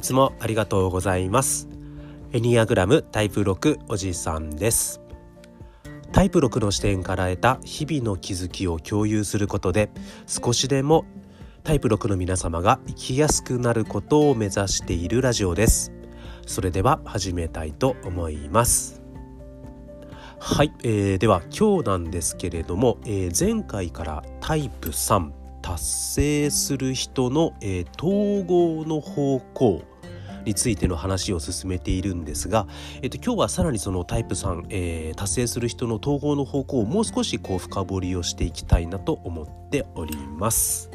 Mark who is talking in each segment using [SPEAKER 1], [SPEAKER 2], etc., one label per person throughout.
[SPEAKER 1] いつもありがとうございます。エニアグラムタイプ6おじさんです。タイプ6の視点から得た日々の気づきを共有することで少しでもタイプ6の皆様が生きやすくなることを目指しているラジオです。それでは始めたいと思います。はい、えー、では今日なんですけれども、えー、前回からタイプ3達成する人の、えー、統合の方向についての話を進めているんですが、えっと、今日はさらにそのタイプ3、えー、達成する人の統合の方向をもう少しこう深掘りをしていきたいなと思っております。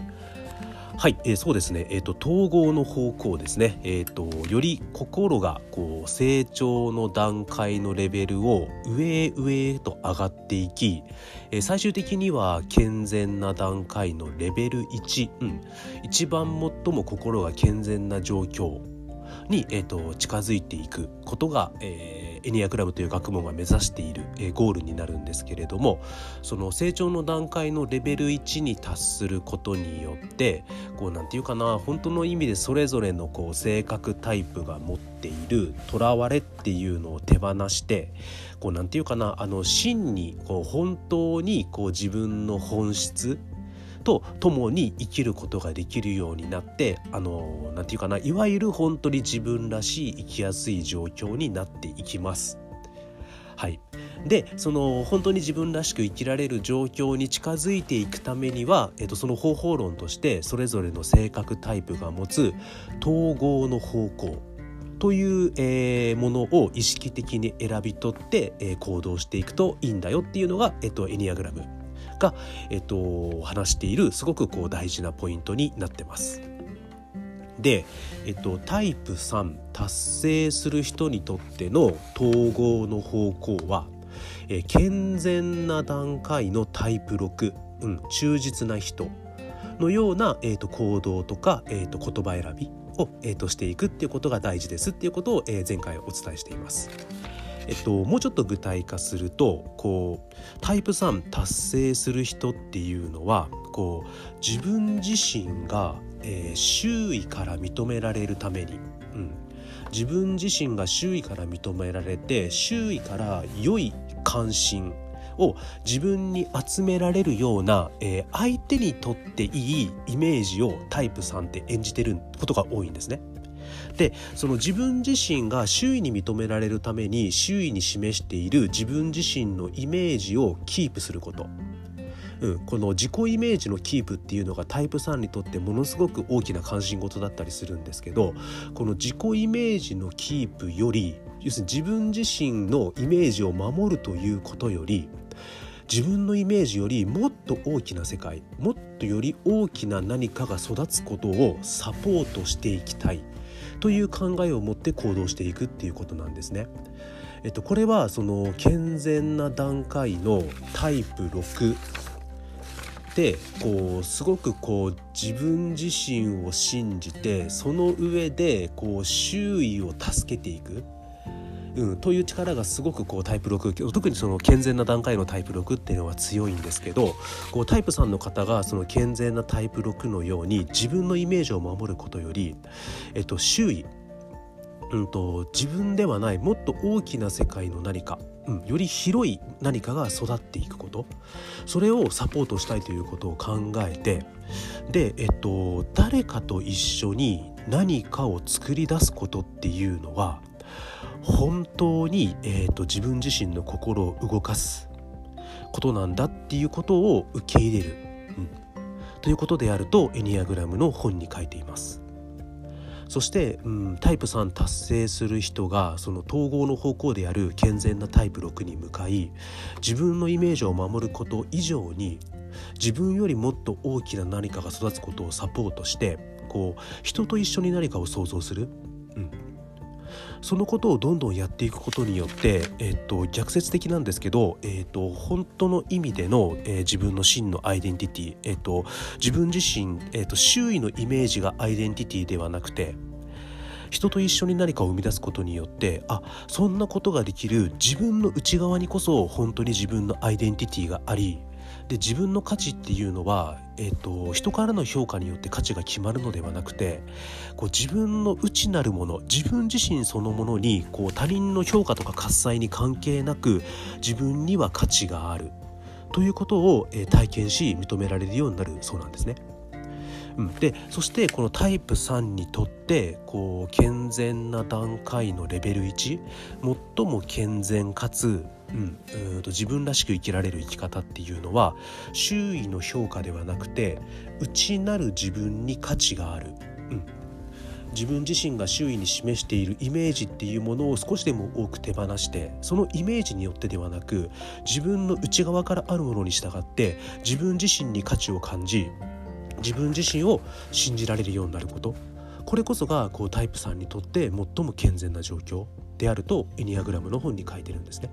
[SPEAKER 1] はい、えー、そうですね、えーと、統合の方向ですね、えーと、より心がこう成長の段階のレベルを上へ上へと上がっていき、えー、最終的には健全な段階のレベル1、うん、一番最も心が健全な状況に、えーと、近づいていくことが、えー、エニアグラムという学問が目指している、え、ゴールになるんですけれどもその成長の段階のレベル1に達することによってこうなんていうかな本当の意味でそれぞれのこう性格タイプが持っているとらわれっていうのを手放してこうなんていうかなあの真にこう本当にこう自分の本質と共に生きることができるようになってあの何て言うかないわゆる本当に自分らしい生きやすい状況になっていきます。はいでその本当に自分らしく生きられる状況に近づいていくためには、えっと、その方法論としてそれぞれの性格タイプが持つ統合の方向という、えー、ものを意識的に選び取って、えー、行動していくといいんだよっていうのが、えっと、エニアグラムが、えっと、話しているすごくこう大事なポイントになってます。で、えっと、タイプ3達成する人にとっての統合の方向は、え健全な段階のタイプ6、うん、忠実な人のような、えーと、行動とか、えーと、言葉選びを、えーとしていくっていうことが大事ですっていうことを、えー、前回お伝えしています。えっと、もうちょっと具体化するとこうタイプ3達成する人っていうのはこう自分自身が、えー、周囲から認められるために、うん、自分自身が周囲から認められて周囲から良い関心を自分に集められるような、えー、相手にとっていいイメージをタイプ3って演じてることが多いんですね。でその自分自身が周囲に認められるために周囲に示している自分自身のイメージをキープすること。うん、この自己イメージのキープっていうのがタイプ3にとってものすごく大きな関心事だったりするんですけどこの自己イメージのキープより要するに自分自身のイメージを守るということより自分のイメージよりもっと大きな世界もっとより大きな何かが育つことをサポートしていきたいという考えを持って行動していくっていうことなんですね。えっと、これはその健全な段階のタイプ6でこうすごくこう自分自身を信じてその上でこう周囲を助けていくうん、という力がすごくこうタイプ6特にその健全な段階のタイプ6っていうのは強いんですけどこうタイプ3の方がその健全なタイプ6のように自分のイメージを守ることより、えっと、周囲うんと、自分ではないもっと大きな世界の何か、うん、より広い何かが育っていくことそれをサポートしたいということを考えてで、えっと、誰かと一緒に何かを作り出すことっていうのは本当に、えーと、自分自身の心を動かすことなんだっていうことを受け入れる、うん、ということであるとエニアグラムの本に書いています。そして、うん、タイプ3達成する人がその統合の方向である健全なタイプ6に向かい自分のイメージを守ること以上に自分よりもっと大きな何かが育つことをサポートしてこう人と一緒に何かを想像する、うん、そのことをどんどんやっていくことによって、えっと、逆説的なんですけど、えっと、本当の意味での、えー、自分の真のアイデンティティ、えっと、自分自身、えっと、周囲のイメージがアイデンティティではなくて人と一緒に何かを生み出すことによってあそんなことができる自分の内側にこそ本当に自分のアイデンティティがありで自分の価値っていうのは、えーと、人からの評価によって価値が決まるのではなくてこう自分の内なるもの自分自身そのものにこう他人の評価とか喝采に関係なく自分には価値があるということを、えー、体験し認められるようになるそうなんですね。うん、でそしてこのタイプ3にとってこう健全な段階のレベル1最も健全かつうん、うんと自分らしく生きられる生き方っていうのは周囲の評価ではなくて内なる自分に価値がある、うん、自分自身が周囲に示しているイメージっていうものを少しでも多く手放してそのイメージによってではなく自分の内側からあるものに従って自分自身に価値を感じ自分自身を信じられるようになることこれこそがこうタイプさんにとって最も健全な状況であるとエニアグラムの本に書いてるんですね。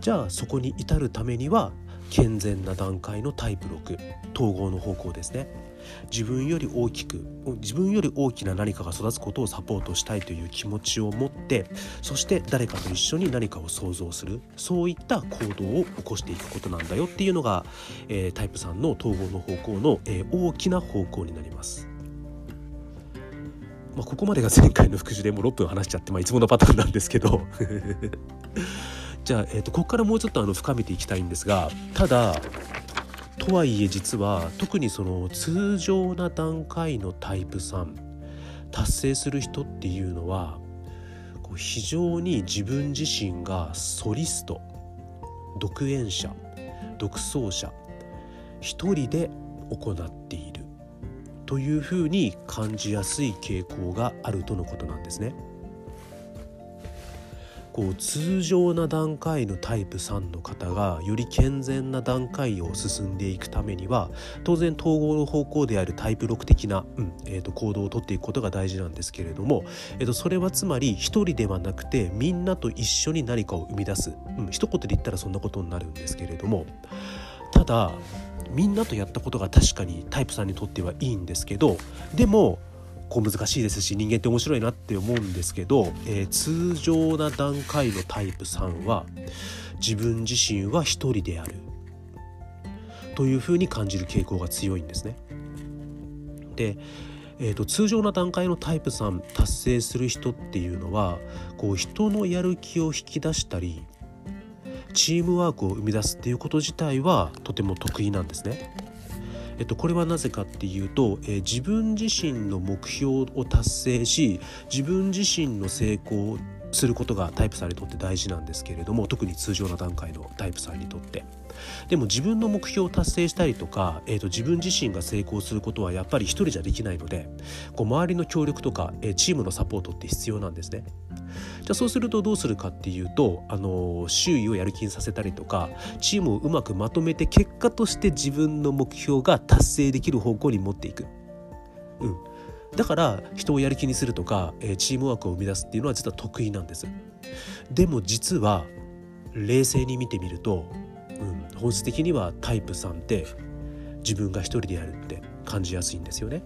[SPEAKER 1] じゃあそこに至るためには健全な段階のタイプ6統合の方向ですね。自分より大きく自分より大きな何かが育つことをサポートしたいという気持ちを持ってそして誰かと一緒に何かを想像する。そういった行動を起こしていくことなんだよっていうのが、えー、タイプ3の統合の方向の、えー、大きな方向になります。まあ、ここまでが前回の復習でもう6分話しちゃって、まあ、いつものパターンなんですけど。じゃあ、えーと、ここからもうちょっとあの深めていきたいんですがただとはいえ実は特にその通常な段階のタイプ3達成する人っていうのはこう非常に自分自身がソリスト独演者独奏者一人で行っているというふうに感じやすい傾向があるとのことなんですね。こう通常な段階のタイプ3の方がより健全な段階を進んでいくためには当然統合の方向であるタイプ6的な、うんえー、と行動をとっていくことが大事なんですけれども、えー、とそれはつまり一人ではなくてみんなと一緒に何かを生み出す、うん、一言で言ったらそんなことになるんですけれどもただみんなとやったことが確かにタイプさんにとってはいいんですけどでもこう難しいですし人間って面白いなって思うんですけど、えー、通常な段階のタイプ3は自分自身は一人であるというふうに感じる傾向が強いんですね。で、えーと、通常な段階のタイプ3達成する人っていうのはこう人のやる気を引き出したりチームワークを生み出すっていうこと自体はとても得意なんですね。えっと、これはなぜかっていうと、えー、自分自身の目標を達成し自分自身の成功することがタイプさんにとって大事なんですけれども特に通常の段階のタイプさんにとって。でも自分の目標を達成したりとか、えーと、自分自身が成功することはやっぱり一人じゃできないのでこう周りの協力とか、えー、チームのサポートって必要なんですね。じゃあそうするとどうするかっていうと、あの周囲をやる気にさせたりとかチームをうまくまとめて結果として自分の目標が達成できる方向に持っていく。うんだから人をやる気にするとか、えチームワークを生み出すっていうのは実は得意なんですでも実は冷静に見てみると、本質的にはタイプ3って自分が一人でやるって感じやすいんですよね。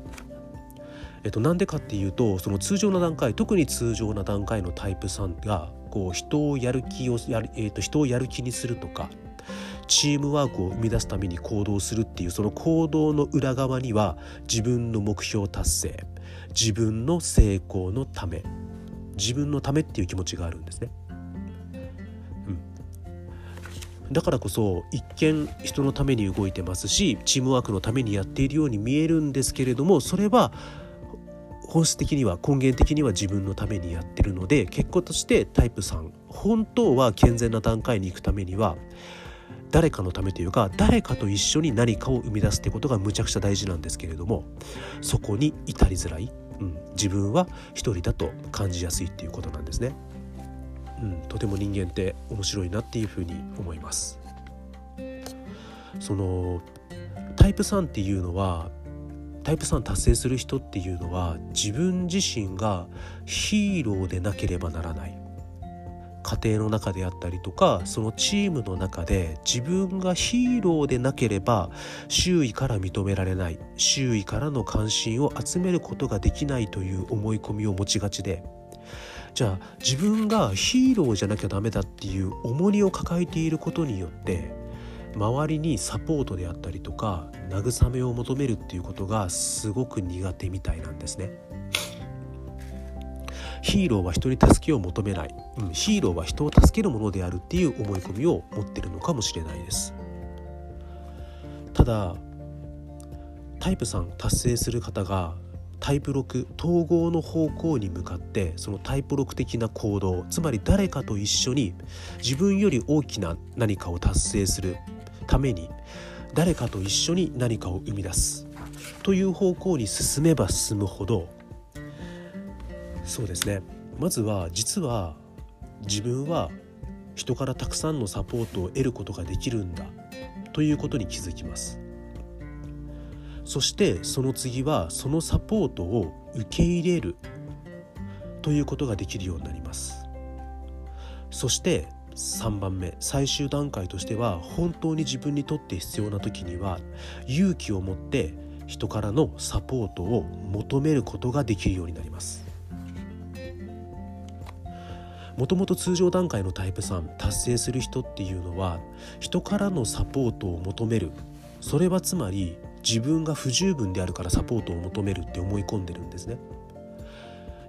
[SPEAKER 1] えっと、なんでかっていうとその通常の段階特に通常な段階のタイプ3がこう人をやる気をやる、えっと、人をやる気にするとかチームワークを生み出すために行動するっていうその行動の裏側には自分の目標達成自分の成功のため自分のためっていう気持ちがあるんですね。だからこそ一見人のために動いてますしチームワークのためにやっているように見えるんですけれどもそれは本質的には根源的には自分のためにやってるので結果としてタイプ3本当は健全な段階に行くためには誰かのためというか誰かと一緒に何かを生み出すってことがむちゃくちゃ大事なんですけれどもそこに至りづらい、うん、自分は一人だと感じやすいっていうことなんですね。うん、とても人間って面白いなっていうふうに思います。そのタイプ3っていうのはタイプ3達成する人っていうのは自分自身がヒーローでなければならない。家庭の中であったりとかそのチームの中で自分がヒーローでなければ周囲から認められない。周囲からの関心を集めることができないという思い込みを持ちがちで。じゃあ自分がヒーローじゃなきゃダメだっていう重荷を抱えていることによって周りにサポートであったりとか慰めを求めるっていうことがすごく苦手みたいなんですね。ヒーローは人に助けを求めない、うん、ヒーローは人を助けるものであるっていう思い込みを持ってるのかもしれないですただタイプ3達成する方がタイプ6統合の方向に向かってそのタイプ6的な行動つまり誰かと一緒に自分より大きな何かを達成するために誰かと一緒に何かを生み出す。という方向に進めば進むほどそうですね。まずは実は自分は人からたくさんのサポートを得ることができるんだということに気づきます。そしてその次はそのサポートを受け入れるということができるようになります。そして3番目最終段階としては本当に自分にとって必要な時には勇気を持って人からのサポートを求めることができるようになります。もともと通常段階のタイプ3達成する人っていうのは人からのサポートを求める。それはつまり自分が不十分であるからサポートを求めるって思い込んでるんですね。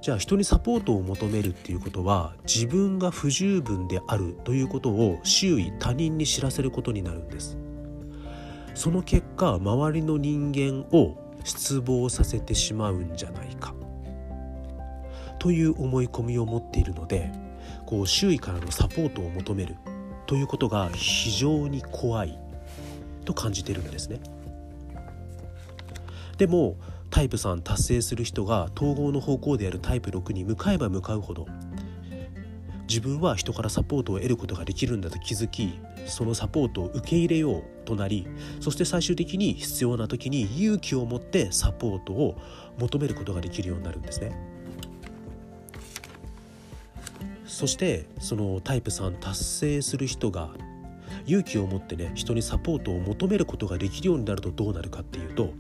[SPEAKER 1] じゃあ人にサポートを求めるっていうことは自分が不十分であるということを周囲他人に知らせることになるんです。その結果周りの人間を失望させてしまうんじゃないか。という思い込みを持っているのでこう周囲からのサポートを求めるということが非常に怖いと感じてるんですね。でもタイプ3達成する人が統合の方向であるタイプ6に向かえば向かうほど自分は人からサポートを得ることができるんだと気づきそのサポートを受け入れようとなりそして最終的に必要な時に勇気を持ってサポートを求めることができるようになるんですね。そしてそのタイプ3達成する人が勇気を持ってね人にサポートを求めることができるようになるとどうなるかっていうと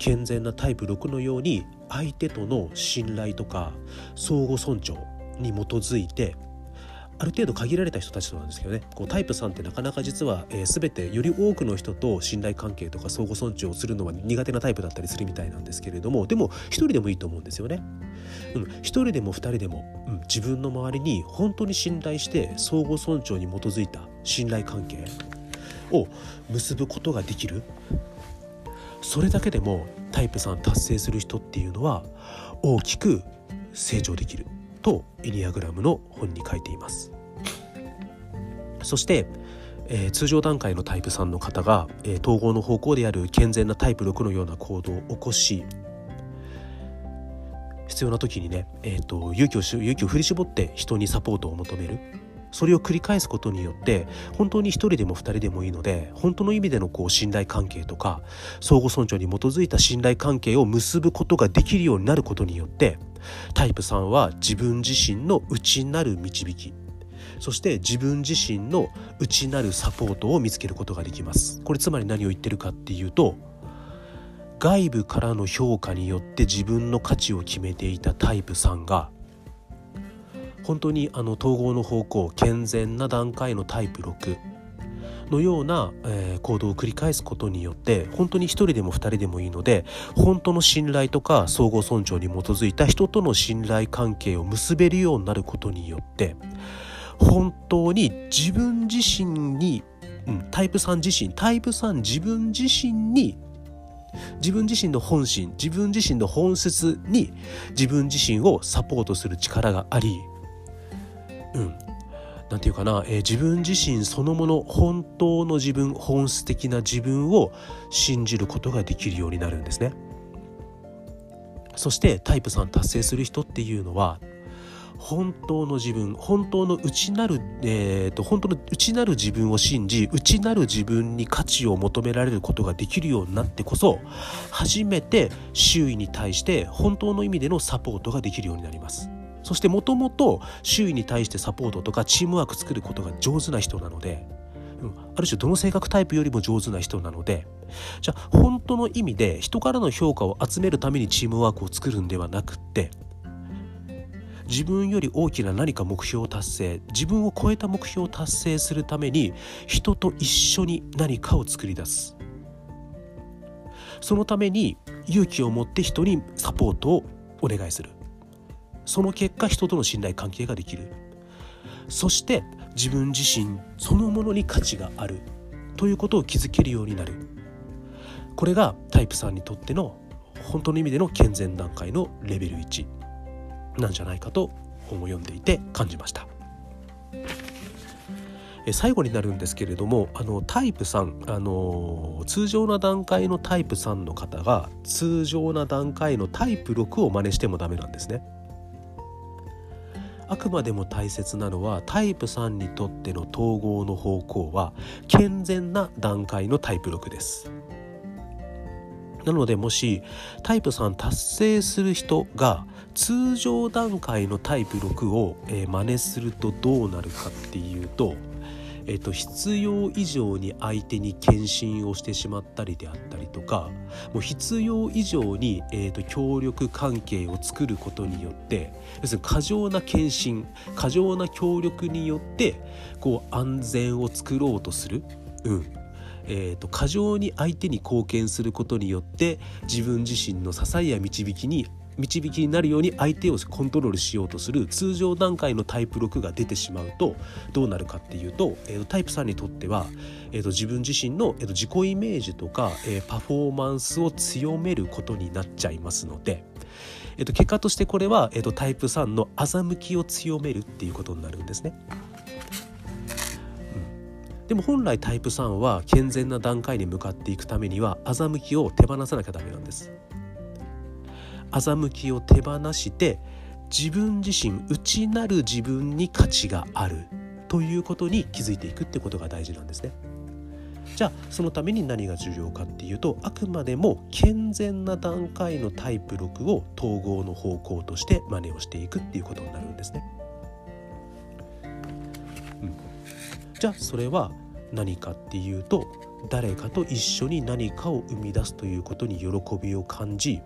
[SPEAKER 1] 健全なタイプ6のように相手との信頼とか相互尊重に基づいてある程度限られた人たちとなんですけどね。こうタイプ3ってなかなか実は、えー、全てより多くの人と信頼関係とか相互尊重をするのは苦手なタイプだったりするみたいなんですけれどもでも一人でもいいと思うんですよね。うん、一人でも二人でも、うん、自分の周りに本当に信頼して相互尊重に基づいた信頼関係を結ぶことができる。それだけでもタイプ3達成する人っていうのは大きく成長できるとエニアグラムの本に書いています。そして、えー、通常段階のタイプ3の方が、えー、統合の方向である健全なタイプ6のような行動を起こし必要な時にね、えーと、勇気を勇気を振り絞って人にサポートを求める。それを繰り返すことによって本当に1人でも2人でもいいので本当の意味でのこう信頼関係とか相互尊重に基づいた信頼関係を結ぶことができるようになることによってタイプ3は自分自身の内なる導きそして自分自身の内なるサポートを見つけることができます。これつまり何を言ってるかっていうと外部からの評価によって自分の価値を決めていたタイプ3が本当にあの統合の方向健全な段階のタイプ6のような、えー、行動を繰り返すことによって本当に1人でも2人でもいいので本当の信頼とか相互尊重に基づいた人との信頼関係を結べるようになることによって本当に自分自身に、うん、タイプ3自身タイプ3自分自身に自分自身の本心自分自身の本質に自分自身をサポートする力がありうん何て言うかな、えー、自分自身そのもの本当の自分本質的な自分を信じることができるようになるんですね。そしてタイプ3達成する人っていうのは本当の自分本当の内なる、えーと、本当の内なる自分を信じ内なる自分に価値を求められることができるようになってこそ初めて周囲に対して本当の意味でのサポートができるようになります。そしてもともと周囲に対してサポートとかチームワーク作ることが上手な人なので、ある種どの性格タイプよりも上手な人なのでじゃあ本当の意味で人からの評価を集めるためにチームワークを作るんではなくって自分より大きな何か目標を達成自分を超えた目標を達成するために人と一緒に何かを作り出す。そのために勇気を持って人にサポートをお願いする。その結果人との信頼関係ができる。そして自分自身そのものに価値がある。ということを気づけるようになる。これがタイプ3にとっての本当の意味での健全段階のレベル1なんじゃないかと本を読んでいて感じました。最後になるんですけれどもあのタイプ3あの通常な段階のタイプ3の方が通常な段階のタイプ6を真似してもダメなんですね。あくまでも大切なのはタイプ3にとっての統合の方向は健全な段階のタイプ6です。なのでもしタイプ3達成する人が通常段階のタイプ6を、えー、真似するとどうなるかっていうとえっと、必要以上に相手に献身をしてしまったりであったりとかもう必要以上に、えっと、協力関係を作ることによって要するに過剰な献身過剰な協力によってこう安全を作ろうとする。うんえーと、過剰に相手に貢献することによって自分自身の支えや導きに導きになるように相手をコントロールしようとする通常段階のタイプ6が出てしまうとどうなるかっていうと,、えー、タイプ3にとっては、えー、と自分自身の、えー、と自己イメージとか、えー、パフォーマンスを強めることになっちゃいますので。えー、と結果としてこれは、えー、とタイプ3の欺きを強めるっていうことになるんですね。でも本来タイプ3は健全な段階に向かっていくためには欺きを手放さなきゃダメなんです。欺きを手放して自分自身内なる自分に価値があるということに気づいていくってことが大事なんですね。じゃあそのために何が重要かっていうとあくまでも健全な段階のタイプ6を統合の方向として真似をしていくっていうことになるんですね。うん、じゃあそれは何かっていうと誰かと一緒に何かを生み出すということに喜びを感じ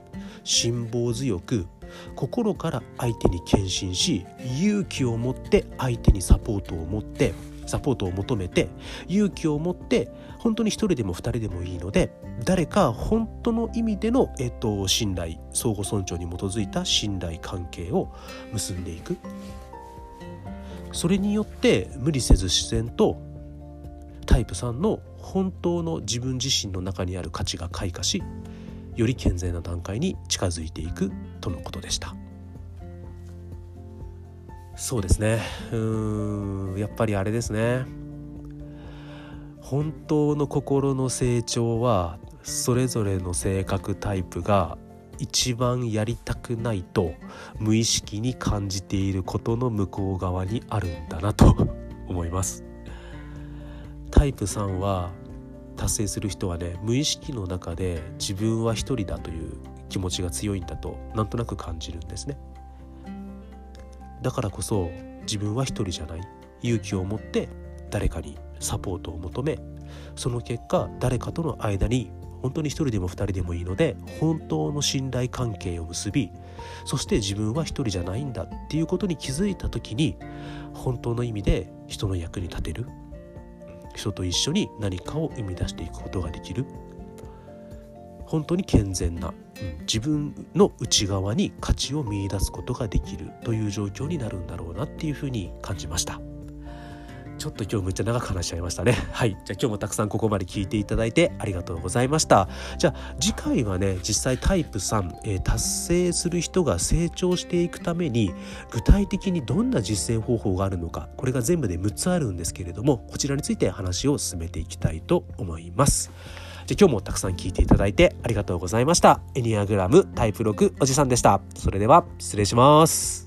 [SPEAKER 1] 辛抱強く心から相手に献身し勇気を持って相手にサポートを持ってサポートを求めて勇気を持って本当に一人でも二人でもいいので誰か本当の意味での、えっと、信頼相互尊重に基づいた信頼関係を結んでいく。それによって無理せず自然とタイプ3の本当の自分自身の中にある価値が開花しより健全な段階に近づいていくとのことでした。そうですね。うんやっぱりあれですね。本当の心の成長はそれぞれの性格タイプが一番やりたくないと無意識に感じていることの向こう側にあるんだなと思います。タイプ3は達成する人はね無意識の中で自分は一人だという気持ちが強いんだとなんとなく感じるんですね。だからこそ自分は一人じゃない勇気を持って誰かにサポートを求めその結果誰かとの間に本当に一人でも二人でもいいので本当の信頼関係を結びそして自分は一人じゃないんだっていうことに気づいた時に本当の意味で人の役に立てる。人と一緒に何かを生み出していくことができる本当に健全な、うん、自分の内側に価値を見いだすことができるという状況になるんだろうなっていうふうに感じました。ちょっと今日むっちゃ長く話しちゃいましたね。はい。じゃあ今日もたくさんここまで聞いていただいてありがとうございました。じゃあ次回はね、実際タイプ3、えー、達成する人が成長していくために具体的にどんな実践方法があるのか、これが全部で6つあるんですけれども、こちらについて話を進めていきたいと思います。じゃあ今日もたくさん聞いていただいてありがとうございました。エニアグラムタイプ6おじさんでした。それでは失礼します。